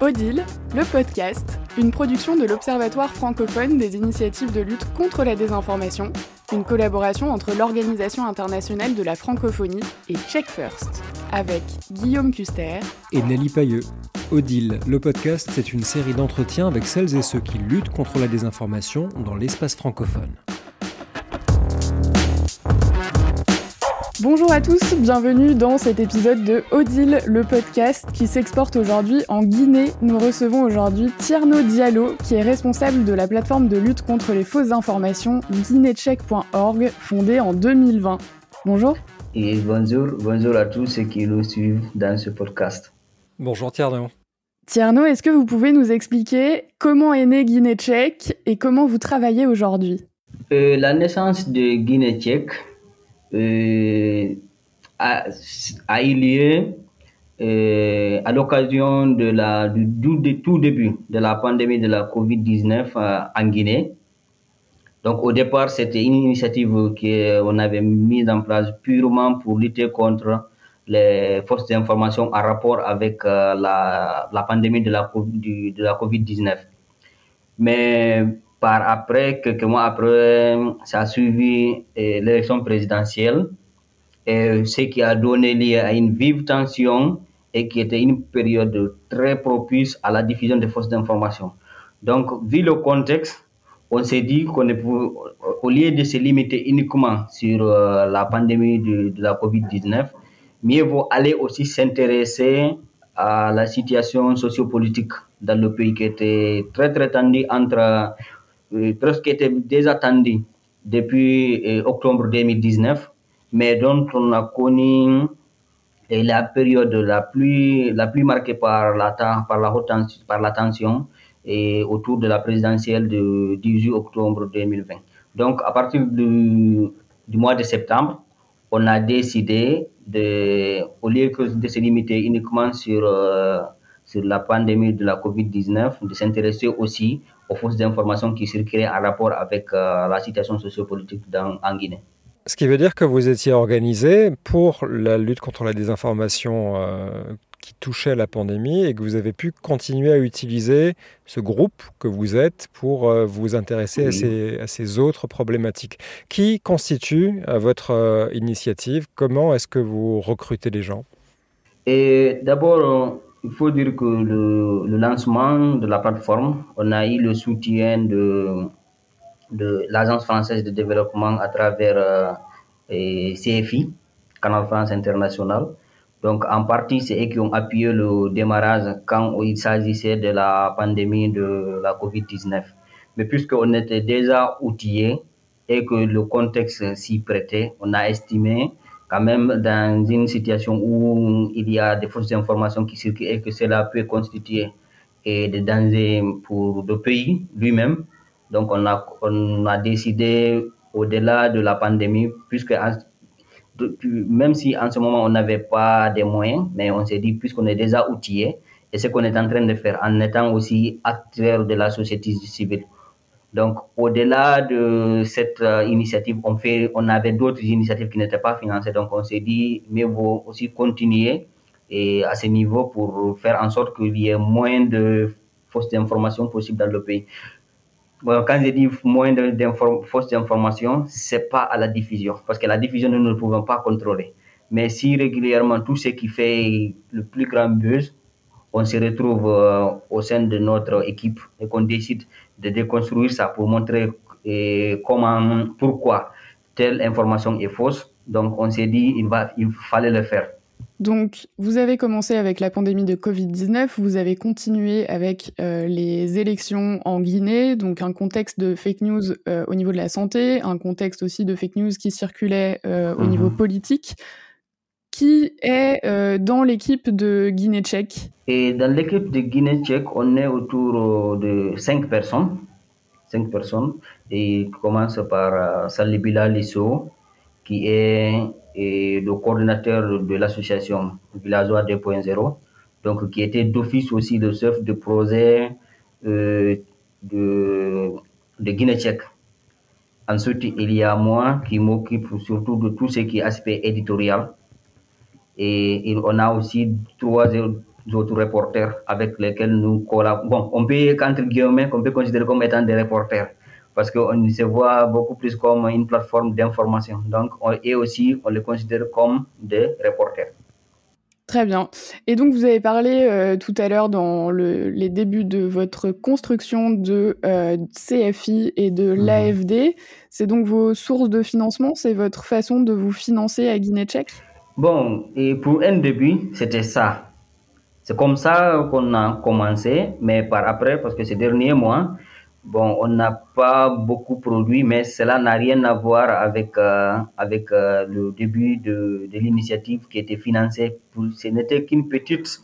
Odile, le podcast, une production de l'Observatoire francophone des initiatives de lutte contre la désinformation, une collaboration entre l'Organisation internationale de la francophonie et Check First, avec Guillaume Custer et Nelly Pailleux. Odile, le podcast, c'est une série d'entretiens avec celles et ceux qui luttent contre la désinformation dans l'espace francophone. Bonjour à tous, bienvenue dans cet épisode de Odile, le podcast qui s'exporte aujourd'hui en Guinée. Nous recevons aujourd'hui Tierno Diallo, qui est responsable de la plateforme de lutte contre les fausses informations guinécheck.org, fondée en 2020. Bonjour. Et bonjour, bonjour à tous ceux qui nous suivent dans ce podcast. Bonjour Tierno. Tierno, est-ce que vous pouvez nous expliquer comment est né Guinée-Tchèque et comment vous travaillez aujourd'hui? Euh, La naissance de euh, a, a, eu lieu euh, à l'occasion de la, du, tout début de la pandémie de la COVID-19 euh, en Guinée. Donc au départ, c'était une initiative qu'on avait mise en place purement pour lutter contre les forces d'information en rapport avec euh, la, la, pandémie de la, de la COVID-19. Mais par après, quelques mois après, ça a suivi eh, l'élection présidentielle, et ce qui a donné lieu à une vive tension et qui était une période très propice à la diffusion des fausses informations. Donc, vu le contexte, on s'est dit qu'on au lieu de se limiter uniquement sur euh, la pandémie de, de la COVID-19, mieux vaut aller aussi s'intéresser à la situation sociopolitique dans le pays qui était très très tendue entre euh, presque était déjà attendu depuis euh, octobre 2019, mais dont on a connu euh, la période la plus, la plus marquée par la, par la, par la tension et autour de la présidentielle du 18 octobre 2020. Donc, à partir du, du mois de septembre, on a décidé de, au lieu de se limiter uniquement sur, euh, sur la pandémie de la COVID-19, de s'intéresser aussi aux fausses informations qui circulaient en rapport avec euh, la situation sociopolitique dans, en Guinée. Ce qui veut dire que vous étiez organisé pour la lutte contre la désinformation euh, qui touchait la pandémie et que vous avez pu continuer à utiliser ce groupe que vous êtes pour euh, vous intéresser oui. à, ces, à, ces, autres problématiques. Qui constitue euh, votre initiative? Comment est-ce que vous recrutez les gens? D'abord, il faut dire que le, lancement de la plateforme, on a eu le soutien de, l'Agence française de développement à travers euh, CFI, Canal France International. Donc, en partie, c'est eux qui ont appuyé le démarrage quand il s'agissait de la pandémie de la COVID-19. Mais puisqu'on était déjà outillés et que le contexte s'y prêtait, on a estimé quand même dans une situation où il y a des fausses informations qui circulent et que cela peut constituer et des dangers pour le pays lui-même. Donc on a, on a décidé au-delà de la pandémie, puisque même si en ce moment on n'avait pas des moyens, mais on s'est dit puisqu'on est déjà outillé, et ce qu'on est en train de faire en étant aussi acteur de la société civile. Donc, au-delà de cette euh, initiative, on, fait, on avait d'autres initiatives qui n'étaient pas financées. Donc, on s'est dit, mieux vaut aussi continuer et à ce niveau pour faire en sorte qu'il y ait moins de fausses informations possibles dans le pays. Quand je dis moins de fausses informations, c'est pas à la diffusion, parce que la diffusion, nous ne pouvons pas contrôler. Mais si régulièrement tout ce qui fait le plus grand buzz, on se retrouve euh, au sein de notre équipe et qu'on décide de déconstruire ça pour montrer et comment, pourquoi telle information est fausse. Donc, on s'est dit, il, va, il fallait le faire. Donc, vous avez commencé avec la pandémie de Covid-19, vous avez continué avec euh, les élections en Guinée, donc un contexte de fake news euh, au niveau de la santé, un contexte aussi de fake news qui circulait euh, au mmh. niveau politique. Qui est euh, dans l'équipe de Guinée-Tchèque Et dans l'équipe de Guinée-Tchèque, on est autour de cinq personnes. Cinq personnes. Et commence par euh, Salibila Lisso, qui est le coordinateur de l'association Villageois 2.0, donc qui était d'office aussi le chef de projet euh, de, de Guinée-Tchèque. Ensuite, il y a moi qui m'occupe surtout de tout ce qui est aspect éditorial. Et, et on a aussi trois autres reporters avec lesquels nous collaborons. Bon, on peut, entre guillemets, qu'on peut considérer comme étant des reporters parce qu'on se voit beaucoup plus comme une plateforme d'information. Donc, et aussi, on les considère comme des reporters. Très bien. Et donc, vous avez parlé euh, tout à l'heure dans les débuts de votre construction de euh, CFI et de mhm. l'AFD. C'est donc vos sources de financement, c'est votre façon de vous financer à Guinée Tchèque? Bon, et pour un début, c'était ça. C'est comme ça qu'on a commencé, mais par après, parce que ces derniers mois, Bon, on n'a pas beaucoup produit, mais cela n'a rien à voir avec, euh, avec euh, le début de, de l'initiative qui était financée. ce n'était qu'une petite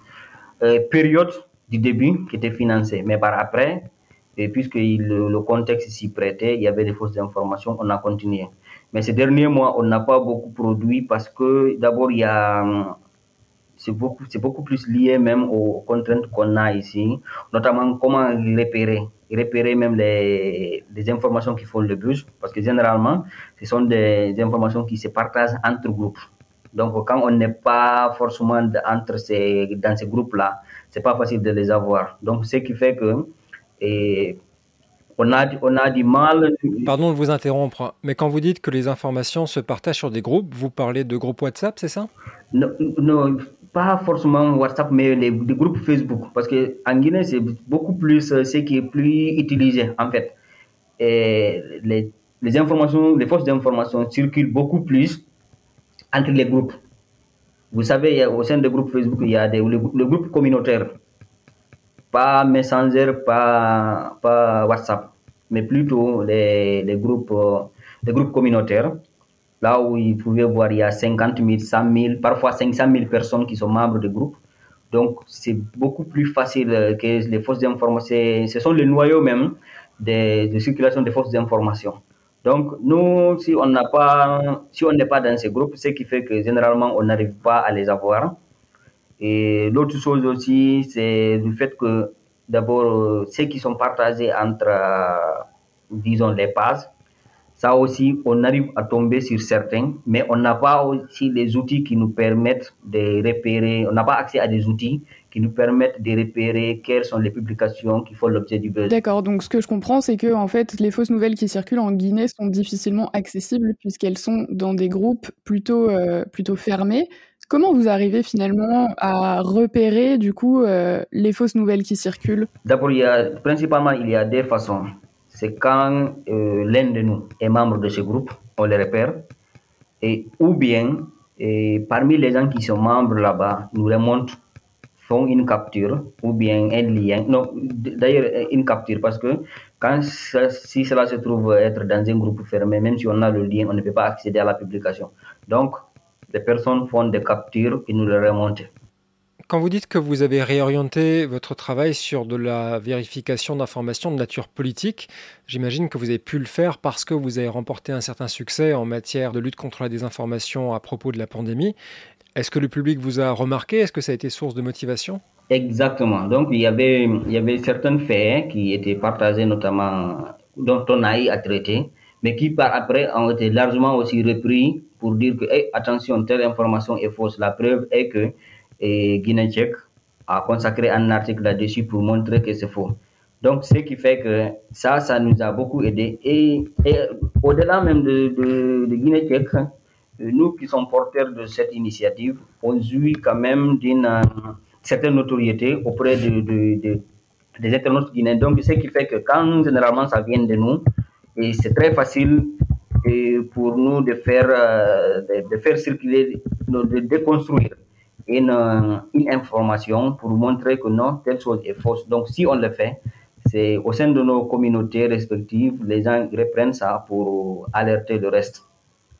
euh, période du début qui était financée. Mais par après, et puisque le, le contexte s'y prêtait, il y avait des fausses informations, on a continué. Mais ces derniers mois, on n'a pas beaucoup produit parce que d'abord, il y a c'est beaucoup, c'est beaucoup plus lié même aux contraintes qu'on a ici, notamment comment repérer, repérer même les, les informations qui font le buzz, parce que généralement, ce sont des, informations qui se partagent entre groupes. Donc, quand on n'est pas forcément entre ces, dans ces groupes-là, c'est pas facile de les avoir. Donc, ce qui fait que on a, on a du mal. Pardon de vous interrompre, mais quand vous dites que les informations se partagent sur des groupes, vous parlez de groupes WhatsApp, c'est ça? Non, non, pas forcément WhatsApp, mais les, groupes Facebook. Parce qu'en Guinée, c'est beaucoup plus euh, ce qui est plus utilisé, en fait. Et les, les informations, les fausses informations circulent beaucoup plus entre les groupes. Vous savez, au sein des groupes Facebook, il y a des, le, groupe communautaire. Pas Messenger, pas, pas WhatsApp, mais plutôt les, les, groupes, les groupes communautaires Là où vous pouvez voir, il y a 50 000, 100 000, parfois 500 000 personnes qui sont membres du groupe. Donc, c'est beaucoup plus facile que les fausses informations. Ce sont les noyaux même de, circulation des fausses informations. Donc, nous, si on n'a pas, si on n'est pas dans ces groupes, ce qui fait que généralement, on n'arrive pas à les avoir. Et l'autre chose aussi, c'est le fait que d'abord, ceux qui sont partagés entre, disons, les pages, ça aussi, on arrive à tomber sur certains, mais on n'a pas aussi les outils qui nous permettent de repérer, on n'a pas accès à des outils qui nous permettent de repérer quelles sont les publications qui font l'objet du buzz. D'accord, donc ce que je comprends, c'est que en fait, les fausses nouvelles qui circulent en Guinée sont difficilement accessibles puisqu'elles sont dans des groupes plutôt, euh, plutôt fermés. Comment vous arrivez finalement à repérer du coup euh, les fausses nouvelles qui circulent? D'abord, il y a, principalement, il y a des façons. C'est quand euh, l'un de nous est membre de ce groupe, on le repère, et, ou bien et parmi les gens qui sont membres là-bas, nous remontent, font une capture, ou bien un lien, non, d'ailleurs une capture, parce que quand si cela se trouve être dans un groupe fermé, même si on a le lien, on ne peut pas accéder à la publication. Donc, les personnes font des captures et nous les remontent. Quand vous dites que vous avez réorienté votre travail sur de la vérification d'informations de nature politique, j'imagine que vous avez pu le faire parce que vous avez remporté un certain succès en matière de lutte contre la désinformation à propos de la pandémie. Est-ce que le public vous a remarqué? Est-ce que ça a été source de motivation? Exactement. Donc, il y avait, il y avait certains faits qui étaient partagés, notamment dont on a eu à traiter, mais qui par après ont été largement aussi repris pour dire que, attention, telle information est fausse. La preuve est que et Guinée tchèque a consacré un article là-dessus pour montrer que c'est faux. Donc, ce qui fait que ça, ça nous a beaucoup aidé. Et, au-delà même de, de, Guinée tchèque, nous qui sommes porteurs de cette initiative, on jouit quand même d'une euh, certaine notoriété auprès de, des internautes guinéens. Donc, ce qui fait que quand généralement ça vient de nous, et c'est très facile pour nous de faire, euh, de, faire circuler, de déconstruire une, une information pour montrer que non, telle chose est fausse. Donc, si on le fait, c'est au sein de nos communautés respectives, les gens reprennent ça pour alerter le reste.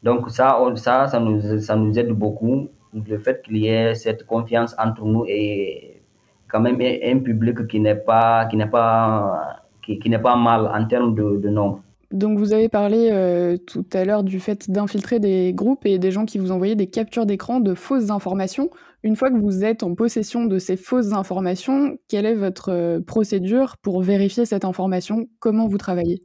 Donc, ça, ça, ça nous, ça nous aide beaucoup. Le fait qu'il y ait cette confiance entre nous et quand même un public qui n'est pas, qui n'est pas, qui, n'est pas mal en termes de nombre. Donc vous avez parlé euh, tout à l'heure du fait d'infiltrer des groupes et des gens qui vous envoyaient des captures d'écran de fausses informations. Une fois que vous êtes en possession de ces fausses informations, quelle est votre euh, procédure pour vérifier cette information? Comment vous travaillez?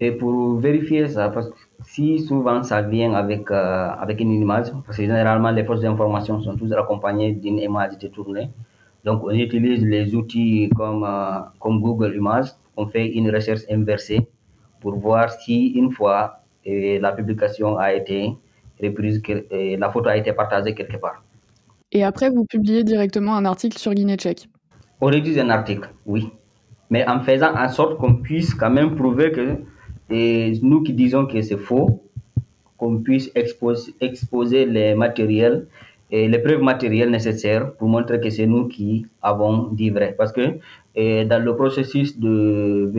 Et pour vérifier ça, parce que si souvent ça vient avec, euh, avec une image, parce que généralement les fausses informations sont toujours accompagnées d'une image détournée. Donc, on utilise les outils comme, comme Google Images. On fait une recherche inversée pour voir si une fois la publication a été reprise, la photo a été partagée quelque part. Et après, vous publiez directement un article sur Guinée-Tchèque On rédige un article, oui. Mais en faisant en sorte qu'on puisse quand même prouver que et nous qui disons que c'est faux, qu'on puisse exposer les matériels et les preuves matérielles nécessaires pour montrer que c'est nous qui avons dit vrai. Parce que dans le processus de,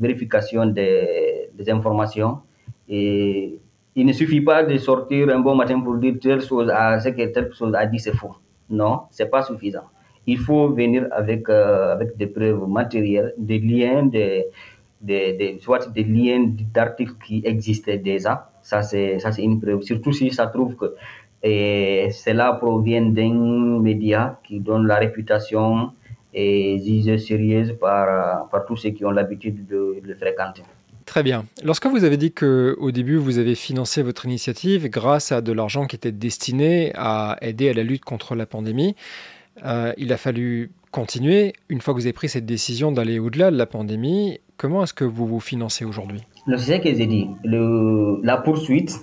vérification des, informations, il ne suffit pas de sortir un bon matin pour dire telle chose, à, ce que telle chose a dit, c'est faux. Non, c'est pas suffisant. Il faut venir avec, euh, avec des preuves matérielles, des liens, des, des, soit des liens d'articles qui existaient déjà. Ça, c'est une preuve. Surtout si ça trouve que et cela provient d'un média qui donne la réputation et jugé sérieuse par, par tous ceux qui ont l'habitude de, le fréquenter. Très bien. Lorsque vous avez dit qu'au début, vous avez financé votre initiative grâce à de l'argent qui était destiné à aider à la lutte contre la pandémie, euh, il a fallu continuer. Une fois que vous avez pris cette décision d'aller au-delà de la pandémie, comment est-ce que vous vous financez aujourd'hui? C'est ce que j'ai dit. Le, la poursuite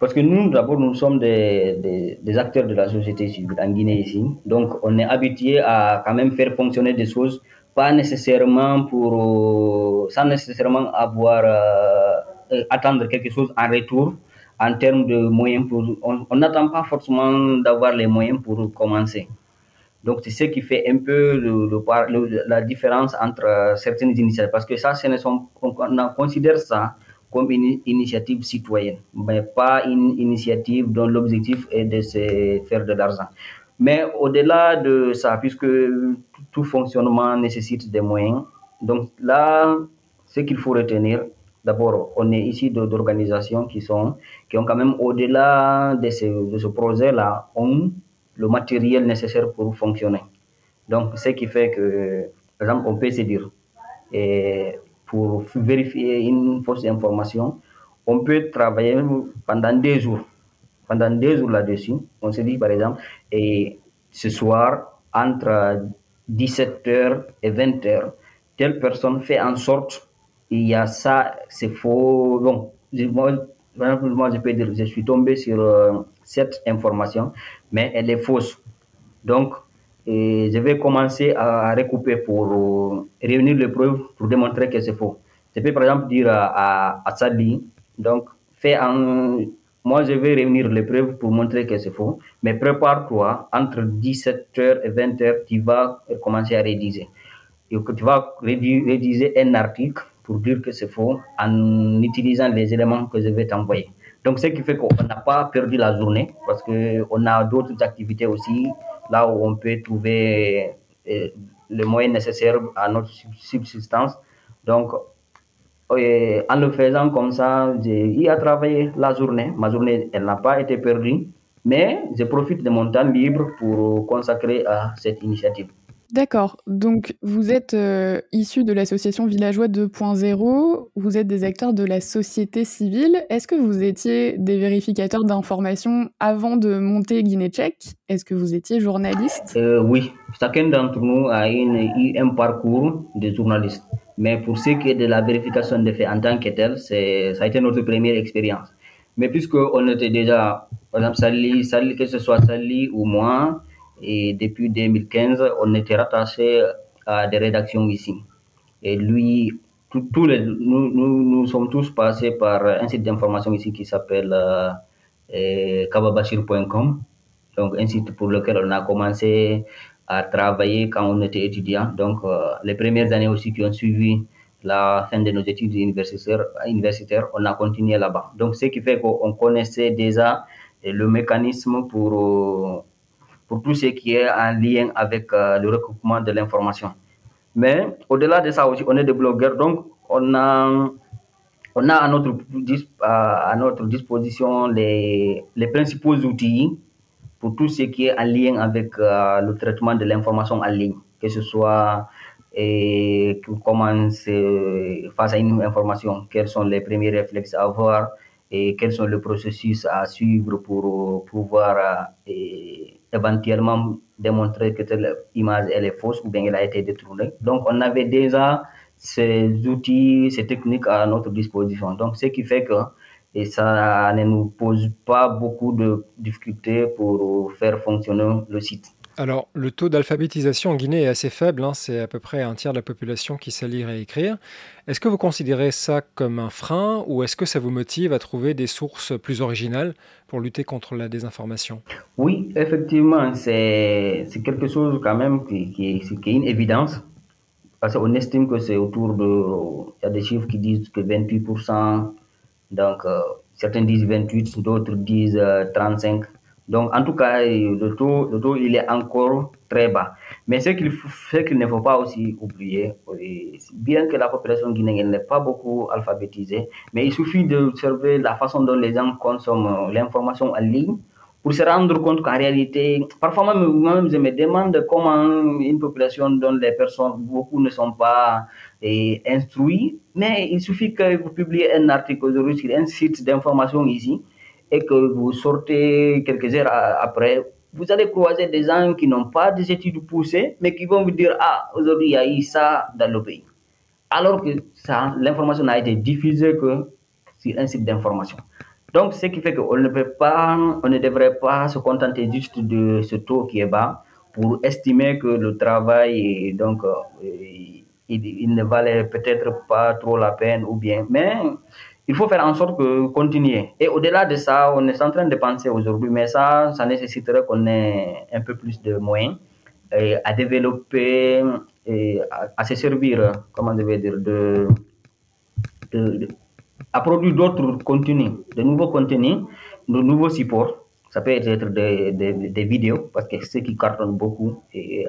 parce que nous, d'abord, nous sommes des, des, acteurs de la société civile en Guinée ici. Donc, on est habitué à quand même faire fonctionner des choses, pas nécessairement pour, euh, sans nécessairement avoir, euh, euh, attendre quelque chose en retour en termes de moyens. Pour, on n'attend pas forcément d'avoir les moyens pour commencer. Donc, c'est ce qui fait un peu le, la différence entre certaines initiatives. Parce que ça, ce on considère ça comme une initiative citoyenne, mais pas une initiative dont l'objectif est de se faire de l'argent. Mais au-delà de ça, puisque tout fonctionnement nécessite des moyens, donc là, ce qu'il faut retenir, d'abord, on est ici d'organisations qui sont, qui ont quand même au-delà de ce, de ce projet-là, ont le matériel nécessaire pour fonctionner. Donc, ce qui fait que, par exemple, on peut se dire, et pour vérifier une fausse information, on peut travailler pendant deux jours. Pendant deux jours là-dessus, on se dit par exemple, et ce soir, entre 17h et 20h, telle personne fait en sorte, il y a ça, c'est faux. Bon, moi, moi, je peux dire, je suis tombé sur euh, cette information, mais elle est fausse. Donc, et je vais commencer à recouper pour euh, réunir les preuves pour démontrer que c'est faux. Je peux par exemple dire à, à, Sadi, donc fais un, moi je vais réunir les preuves pour montrer que c'est faux, mais prépare-toi, entre 17h et 20h, tu vas commencer à rédiger. Et tu vas rédiger un article pour dire que c'est faux en utilisant les éléments que je vais t'envoyer. Donc, ce qui fait qu'on n'a pas perdu la journée parce qu'on a d'autres activités aussi là où on peut trouver euh, les moyens nécessaires à notre subsistance. Donc, euh, en le faisant comme ça, j'ai travailler la journée. Ma journée, elle n'a pas été perdue, mais je profite de mon temps libre pour consacrer à cette initiative. D'accord. Donc, vous êtes euh, issu de l'association Villageois 2.0, vous êtes des acteurs de la société civile. Est-ce que vous étiez des vérificateurs d'informations avant de monter Guinée Tchèque? Est-ce que vous étiez journaliste? Euh, Oui, chacun d'entre nous a eu un parcours de journaliste. Mais pour ce qui est de la vérification des faits en tant que tel, ça a été notre première expérience. Mais puisqu'on était déjà, par exemple, Sally, que ce soit Sally ou moi, et depuis 2015, on était rattaché à des rédactions ici. Et lui, tous les, nous, nous, sommes tous passés par un site d'information ici qui s'appelle euh, euh kababashir.com. Donc, un site pour lequel on a commencé à travailler quand on était étudiant. Donc, euh, les premières années aussi qui ont suivi la fin de nos études universitaires, universitaires on a continué là-bas. Donc, ce qui fait qu'on connaissait déjà le mécanisme pour euh, pour tout ce qui est en lien avec euh, le recoupement de l'information. Mais au-delà de ça aussi, on est des blogueurs, donc on a, on a à, notre, à notre disposition les, les principaux outils pour tout ce qui est en lien avec euh, le traitement de l'information en ligne, que ce soit et comment face à une information, quels sont les premiers réflexes à avoir et quels sont les processus à suivre pour pouvoir et éventuellement démontrer que telle image elle est fausse ou bien elle a été détournée. Donc on avait déjà ces outils, ces techniques à notre disposition. Donc ce qui fait que et ça ne nous pose pas beaucoup de difficultés pour faire fonctionner le site. Alors, le taux d'alphabétisation en Guinée est assez faible, hein. c'est à peu près un tiers de la population qui sait lire et écrire. Est-ce que vous considérez ça comme un frein ou est-ce que ça vous motive à trouver des sources plus originales pour lutter contre la désinformation? Oui, effectivement, c'est quelque chose quand même qui, est une évidence. Parce qu'on estime que c'est autour de... Il y a des chiffres qui disent que 28%, donc euh, certains disent 28, d'autres disent 35%. Euh, donc, en tout cas, le taux, le taux il est encore très bas. Mais ce qu'il qu'il ne faut pas aussi oublier, bien que la population guinéenne n'est pas beaucoup alphabétisée, mais il suffit d'observer la façon dont les gens consomment l'information en ligne pour se rendre compte qu'en réalité, parfois même, moi-même, je me demande comment une population dont les personnes, beaucoup ne sont pas eh, instruits, mais il suffit que vous publiez un article sur un site d'information ici, et que vous sortez quelques heures après, vous allez croiser des gens qui n'ont pas des études poussées, mais qui vont vous dire, ah, aujourd'hui, il y a eu ça dans le pays. Alors que ça, l'information n'a été diffusée que sur un site d'information. Donc, ce qui fait qu'on ne peut pas, on ne devrait pas se contenter juste de ce taux qui est bas pour estimer que le travail, donc, euh, il, il, ne valait peut-être pas trop la peine ou bien, mais il faut faire en sorte que continuer. Et au-delà de ça, on est en train de penser aujourd'hui, mais ça, ça nécessiterait qu'on ait un peu plus de moyens et à développer et à, se servir, comment je vais dire, de, de, à produire d'autres contenus, de nouveaux contenus, de nouveaux supports. Ça peut être des, des, des vidéos, parce que ce qui cartonne beaucoup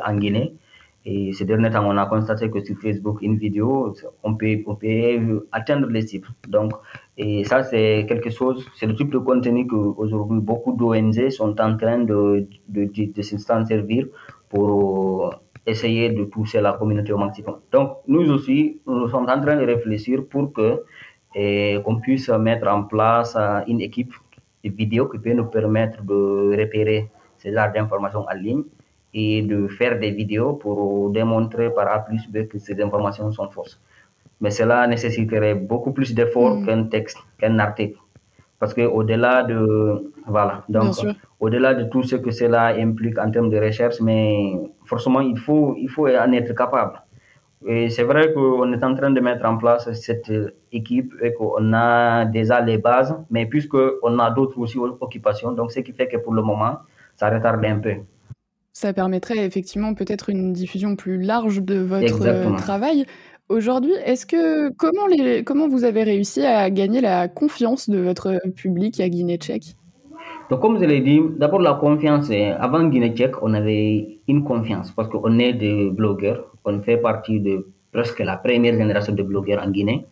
en Guinée. Et ces derniers temps, on a constaté que sur Facebook, une vidéo, on peut, on peut atteindre les cibles. Donc, et ça, c'est quelque chose, c'est le type de contenu qu'aujourd'hui, beaucoup d'ONG sont en train de, de, de, s'en servir pour essayer de toucher la communauté au maximum. Donc, nous aussi, nous sommes en train de réfléchir pour que qu'on puisse mettre en place euh, une équipe de vidéos qui peut nous permettre de repérer ces genres d'informations en ligne et de faire des vidéos pour démontrer par A plus B que ces informations sont fausses. Mais cela nécessiterait beaucoup plus d'efforts mm. qu'un texte, qu'un article. Parce que au-delà de, voilà, donc, au-delà de tout ce que cela implique en termes de recherche, mais forcément, il faut, il faut en être capable. Et c'est vrai qu'on est en train de mettre en place cette équipe et qu'on a déjà les bases, mais puisqu'on a d'autres aussi occupations, donc ce qui fait que pour le moment, ça retarde un peu. Ça permettrait effectivement peut-être une diffusion plus large de votre euh, travail. Aujourd'hui, est-ce que comment, les, comment vous avez réussi à gagner la confiance de votre public à Guinée tchèque Donc, comme je l'ai dit, d'abord la confiance. Avant Guinée tchèque, on avait une confiance parce qu'on est des blogueurs. On fait partie de presque la première génération de blogueurs en Guinée.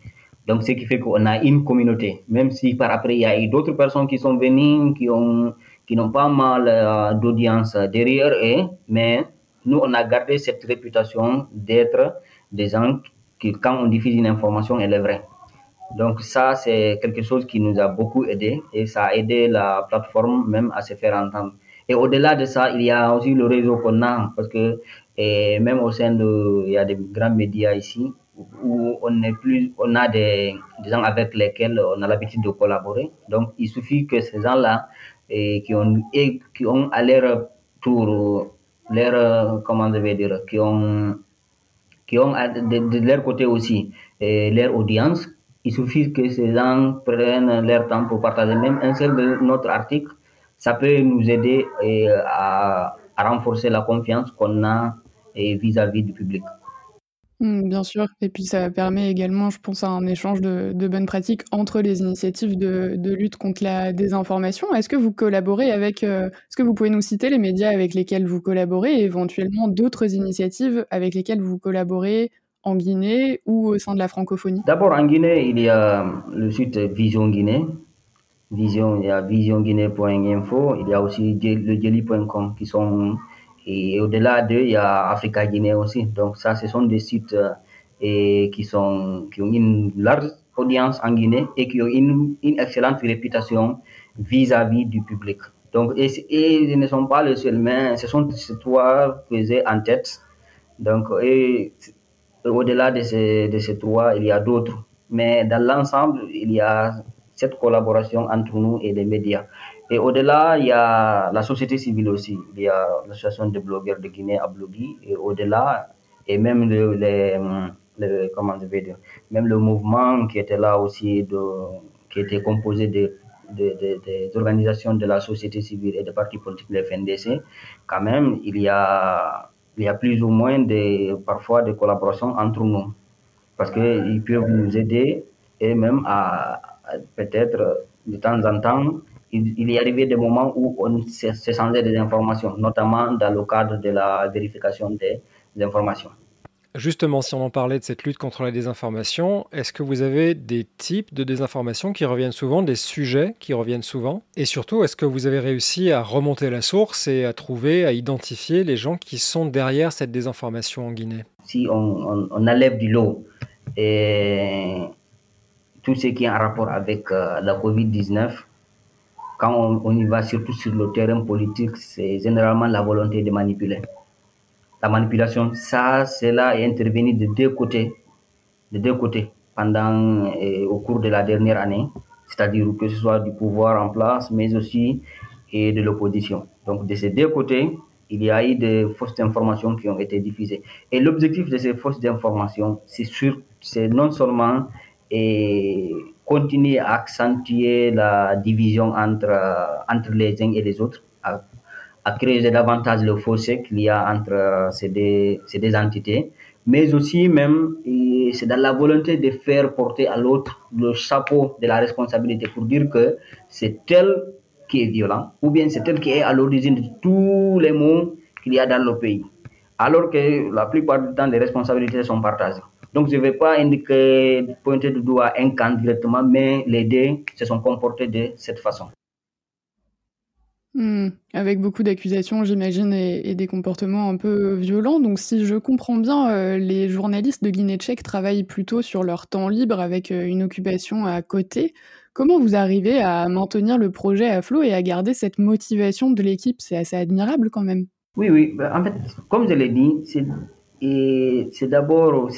Donc, ce qui fait qu'on a une communauté. Même si par après, il y a eu d'autres personnes qui sont venues, qui ont qui n'ont pas mal euh, d'audience derrière eux, mais nous, on a gardé cette réputation d'être des gens qui, quand on diffuse une information, elle est vraie. Donc ça, c'est quelque chose qui nous a beaucoup aidé et ça a aidé la plateforme même à se faire entendre. Et au-delà de ça, il y a aussi le réseau qu'on a parce que et même au sein de, il y a des grands médias ici où on est plus, on a des, des gens avec lesquels on a l'habitude de collaborer. Donc il suffit que ces gens-là et qui ont, qui ont à leur tour, leur, comment je vais dire, qui ont, qui ont de, leur côté aussi leur audience. Il suffit que ces gens prennent leur temps pour partager même un seul de notre article. Ça peut nous aider à, à renforcer la confiance qu'on a vis-à-vis -vis du public. Mmh, bien sûr, et puis ça permet également, je pense, à un échange de, bonnes pratiques entre les initiatives de, lutte contre la désinformation. Est-ce que vous collaborez avec, euh, est-ce que vous pouvez nous citer les médias avec lesquels vous collaborez et éventuellement d'autres initiatives avec lesquelles vous collaborez en Guinée ou au sein de la francophonie? D'abord, en Guinée, il y a le site Vision Guinée. Vision, il y a visionguinée.info, il y a aussi le jelly.com qui sont et au-delà d'eux, il y a Africa Guinée aussi. Donc ça, ce sont des sites euh, et qui, ont une large audience en Guinée et qui ont une, excellente réputation vis-à-vis du public. Donc, et, ils ne sont pas les seuls, mais ce sont ces trois j'ai en tête. Donc, et, au-delà de ces, de ces trois, il y a d'autres. Mais dans l'ensemble, il y a cette collaboration entre nous et les médias. Et au-delà, il y a la société civile aussi. Il y a l'association des blogueurs de Guinée à Blogui. Et au-delà, et même le, le, comment je vais dire, même le mouvement qui était là aussi, de, qui était composé de, des organisations de la société civile et des partis politiques, le FNDC, quand même, il y a, il y a plus ou moins de, parfois des collaborations entre nous. Parce qu'ils peuvent nous aider et même à, peut-être de temps en temps, il, il, est arrivé des moments où on s'échangeait des informations, notamment dans le cadre de la vérification des informations. Justement, si on en parlait de cette lutte contre la désinformation, est-ce que vous avez des types de désinformation qui reviennent souvent, des sujets qui reviennent souvent? Et surtout, est-ce que vous avez réussi à remonter la source et à trouver, à identifier les gens qui sont derrière cette désinformation en Guinée? Si on, enlève du lot et tout ce qui est en rapport avec euh, la COVID-19, quand on, y va surtout sur le terrain politique, c'est généralement la volonté de manipuler la manipulation, ça, cela est intervenu de deux côtés, de deux côtés pendant et au cours de la dernière année, c'est-à-dire que ce soit du pouvoir en place, mais aussi et de l'opposition. Donc de ces deux côtés, il y a eu des fausses informations qui ont été diffusées. Et l'objectif de ces fausses informations, c'est c'est non seulement et continuer à accentuer la division entre, entre les uns et les autres, à créer davantage le fossé qu'il y a entre euh, ces deux, ces entités, mais aussi même c'est dans la volonté de faire porter à l'autre le chapeau de la responsabilité pour dire que c'est tel qui est violent ou bien c'est tel qui est à l'origine de tous les maux qu'il y a dans le pays. Alors que la plupart du temps, les responsabilités sont partagées. Donc, je ne vais pas indiquer, pointer du doigt un camp directement, mais les deux se sont comportés de cette façon. Mmh. Avec beaucoup d'accusations, j'imagine, et, des comportements un peu violents. Donc, si je comprends bien, euh, les journalistes de Guinée tchèque travaillent plutôt sur leur temps libre avec euh, une occupation à côté. Comment vous arrivez à maintenir le projet à flot et à garder cette motivation de l'équipe? C'est assez admirable quand même. Oui, oui. Bah, en fait, comme je l'ai dit, c'est d'abord,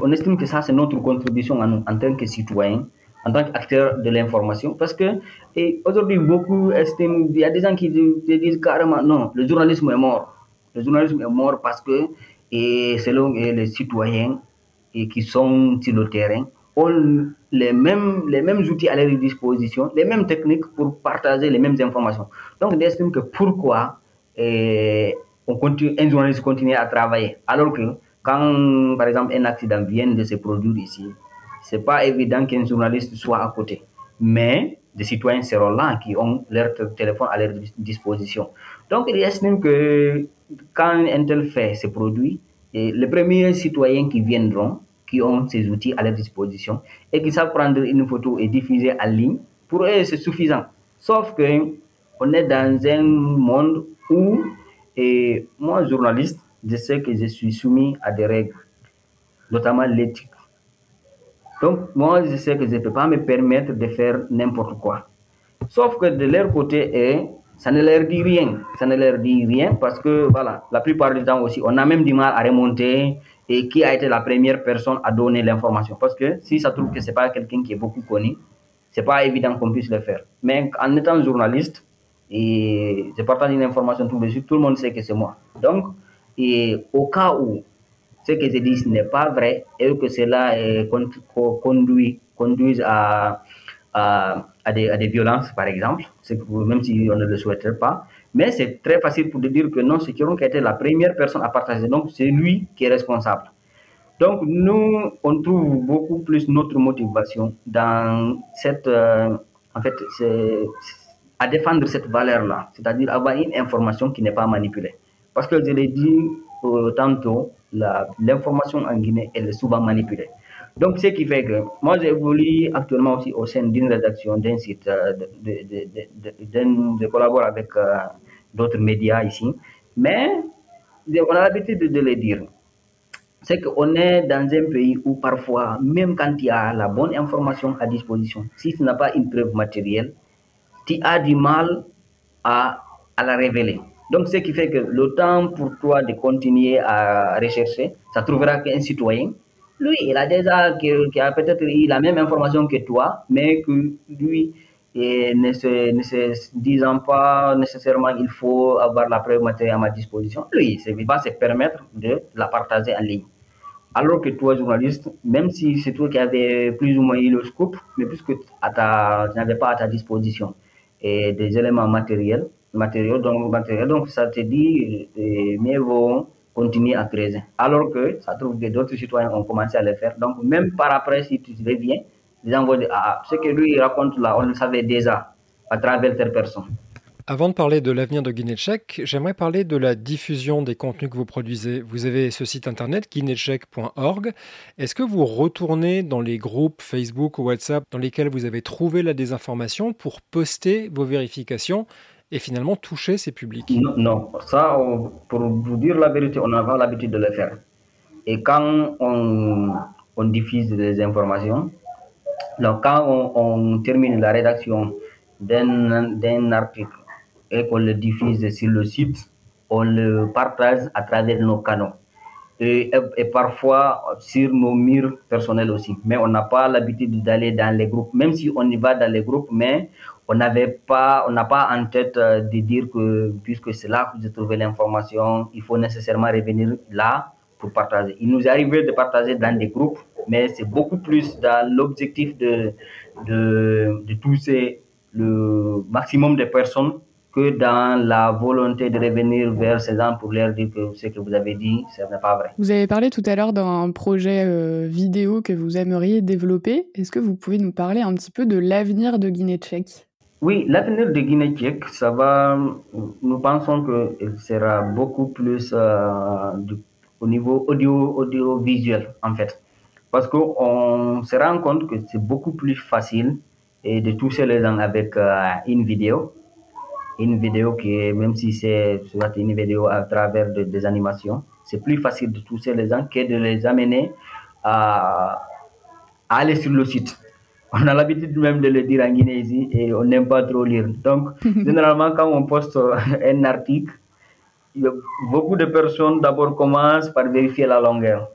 on estime que ça, c'est notre contribution en, tant que citoyen en tant qu'acteur de l'information. Parce que aujourd'hui, beaucoup estiment, il y a des gens qui disent carrément non, le journalisme est mort. Le journalisme est mort parce que, et selon les citoyens et qui sont sur le terrain, ont les mêmes, les mêmes outils à leur disposition, les mêmes techniques pour partager les mêmes informations. Donc, j'estime que pourquoi on continue, un journaliste continue à travailler alors que quand, par exemple, un accident vient de se produire ici, c'est pas évident qu'un journaliste soit à côté. Mais des citoyens seront là qui ont leur téléphone à leur disposition. Donc, il estime que quand un tel fait se produit, les premiers citoyens qui viendront, qui ont ces outils à leur disposition et qui savent prendre une photo et diffuser en ligne, pour eux, c'est suffisant. Sauf que on est dans un monde où, et moi, journaliste, je sais que je suis soumis à des règles, notamment l'éthique. Donc, moi, je sais que je ne peux pas me permettre de faire n'importe quoi. Sauf que de leur côté, eh, ça ne leur dit rien. Ça ne leur dit rien parce que, voilà, la plupart du temps aussi, on a même du mal à remonter et qui a été la première personne à donner l'information. Parce que si ça trouve que ce n'est pas quelqu'un qui est beaucoup connu, ce n'est pas évident qu'on puisse le faire. Mais en étant journaliste, et je partage une information tout tout le monde sait que c'est moi. Donc, et au cas où ce que je dis n'est pas vrai et que cela conduit, conduise à, à, des, à, des, violences, par exemple, même si on ne le souhaiterait pas. Mais c'est très facile pour dire que non, c'est qui a été la première personne à partager. Donc, c'est lui qui est responsable. Donc, nous, on trouve beaucoup plus notre motivation dans cette, euh, en fait, à défendre cette valeur-là, c'est-à-dire avoir une information qui n'est pas manipulée. Parce que je l'ai dit euh, tantôt, l'information en Guinée, elle est souvent manipulée. Donc, ce qui fait que moi, j'évolue actuellement aussi au sein d'une rédaction d'un site, euh, de, de, avec euh, d'autres médias ici. Mais on a l'habitude de, le dire. C'est qu'on est dans un pays où parfois, même quand il y a la bonne information à disposition, si tu n'as pas une preuve matérielle, tu as du mal à, à la révéler. Donc, ce qui fait que le temps pour toi de continuer à rechercher, ça trouvera qu'un citoyen, lui, il a déjà, qui, a peut-être la même information que toi, mais que lui, se, ne se disant pas nécessairement il faut avoir la preuve matérielle à ma disposition, lui, il va se permettre de la partager en ligne. Alors que toi, journaliste, même si c'est toi qui avais plus ou moins eu le scoop, mais puisque tu n'avais pas à ta disposition et des éléments matériels, donc, matériels, donc ça te dit, euh, mieux vaut continuer à creuser. Alors que ça trouve que d'autres citoyens ont commencé à le faire. Donc, même par après, si tu reviens, les gens ah, ce que lui raconte là, on le savait déjà à travers telle personne. Avant de parler de l'avenir de Guinée-Tchèque, j'aimerais parler de la diffusion des contenus que vous produisez. Vous avez ce site internet guinéetchèque.org. Est-ce que vous retournez dans les groupes Facebook ou WhatsApp dans lesquels vous avez trouvé la désinformation pour poster vos vérifications et finalement toucher ces publics? Non, ça, pour vous dire la vérité, on n'a pas l'habitude de le faire. Et quand on, diffuse des informations, quand on termine la rédaction d'un article et qu'on le diffuse sur le site, on le partage à travers nos canaux. Et, et, parfois sur nos murs personnels aussi. Mais on n'a pas l'habitude d'aller dans les groupes, même si on y va dans les groupes, mais on n'avait pas, on n'a pas en tête euh, de dire que puisque c'est là que vous trouvez l'information, il faut nécessairement revenir là pour partager. Il nous arrivé de partager dans des groupes, mais c'est beaucoup plus dans l'objectif de, de, de le maximum de personnes que dans la volonté de revenir vers ces gens pour leur dire que ce que vous avez dit, ce n'est pas vrai. Vous avez parlé tout à l'heure d'un projet euh, vidéo que vous aimeriez développer. Est-ce que vous pouvez nous parler un petit peu de l'avenir de Guinée-Tchèque Oui, l'avenir de Guinée-Tchèque, ça va. Nous pensons qu'il sera beaucoup plus euh, au niveau audio, audiovisuel, en fait. Parce qu'on se rend compte que c'est beaucoup plus facile et de toucher les gens avec euh, une vidéo une vidéo qui est, même si c'est soit une vidéo à travers des animations, c'est plus facile de toucher les gens que de les amener à, aller sur le site. On a l'habitude même de le dire en Guinée et on n'aime pas trop lire. Donc, généralement, quand on poste un article, beaucoup de personnes d'abord commencent par vérifier la longueur.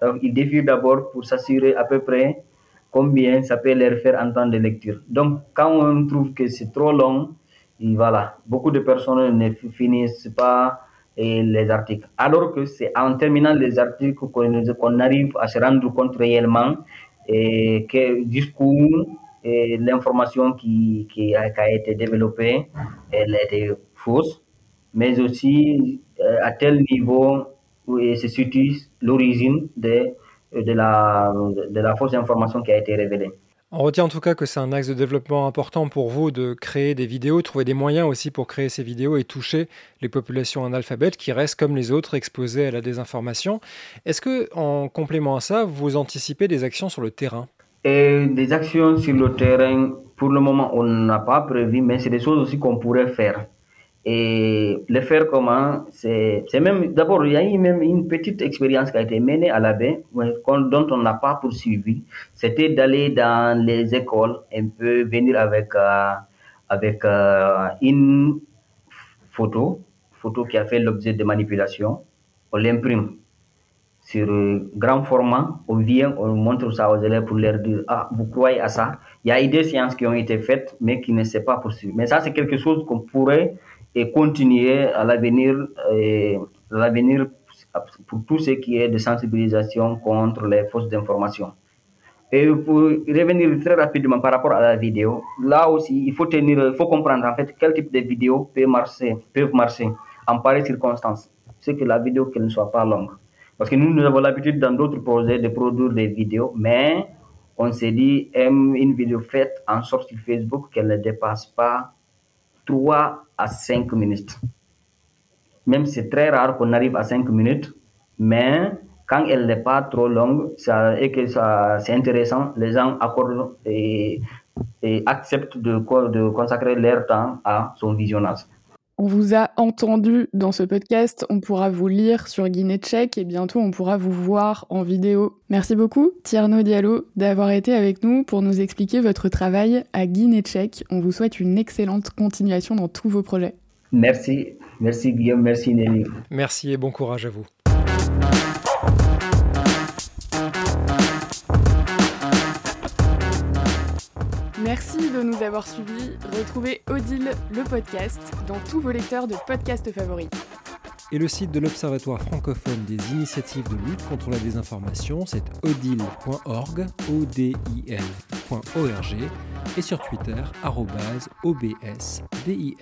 Donc, ils défient d'abord pour s'assurer à peu près combien ça peut leur faire en temps de lecture. Donc, quand on trouve que c'est trop long, voilà, beaucoup de personnes ne finissent pas les articles. Alors que c'est en terminant les articles qu'on arrive à se rendre compte réellement que jusqu'où l'information qui, qui, a, été développée, elle était fausse, mais aussi euh, à tel niveau où se situe l'origine de, de la fausse information qui a été révélée. On retient en tout cas que c'est un axe de développement important pour vous de créer des vidéos, trouver des moyens aussi pour créer ces vidéos et toucher les populations analphabètes qui restent comme les autres exposées à la désinformation. Est-ce que, en complément à ça, vous anticipez des actions sur le terrain? Et Des actions sur le terrain, pour le moment, on n'a pas prévu, mais c'est des choses aussi qu'on pourrait faire. Et le faire comment C'est même, d'abord, il y a eu même une petite expérience qui a été menée à la baie, dont on n'a pas poursuivi. C'était d'aller dans les écoles, un peu venir avec, euh, avec euh, une photo, photo qui a fait l'objet de manipulation. On l'imprime sur grand format, on vient, on montre ça aux élèves pour leur dire, ah, vous croyez à ça Il y a eu des séances qui ont été faites, mais qui ne s'est pas poursuivi. Mais ça, c'est quelque chose qu'on pourrait et continuer à l'avenir, l'avenir pour tout ce qui est de sensibilisation contre les fausses informations. Et pour revenir très rapidement par rapport à la vidéo, là aussi, il faut tenir, il faut comprendre en fait quel type de vidéo peut marcher, peuvent marcher en pareille circonstances. C'est que la vidéo qu'elle ne soit pas longue. Parce que nous, nous avons l'habitude dans d'autres projets de produire des vidéos, mais on s'est dit, une vidéo faite en sorte sur Facebook qu'elle ne dépasse pas 3 à 5 minutes. Même c'est très rare qu'on arrive à 5 minutes, mais quand elle n'est pas trop longue ça, et que ça, c'est intéressant, les gens accordent et, acceptent de, de consacrer leur temps à son visionnage. On vous a entendu dans ce podcast, on pourra vous lire sur Guinée Tchèque et bientôt on pourra vous voir en vidéo. Merci beaucoup Tierno Diallo d'avoir été avec nous pour nous expliquer votre travail à Guinée Tchèque. On vous souhaite une excellente continuation dans tous vos projets. Merci, merci Guillaume, merci Nelly. Merci et bon courage à vous. Merci de nous avoir suivis. Retrouvez Odile le podcast dans tous vos lecteurs de podcasts favoris. Et le site de l'Observatoire francophone des initiatives de lutte contre la désinformation, c'est odile.org, o d i l.org, et sur Twitter, obsdil.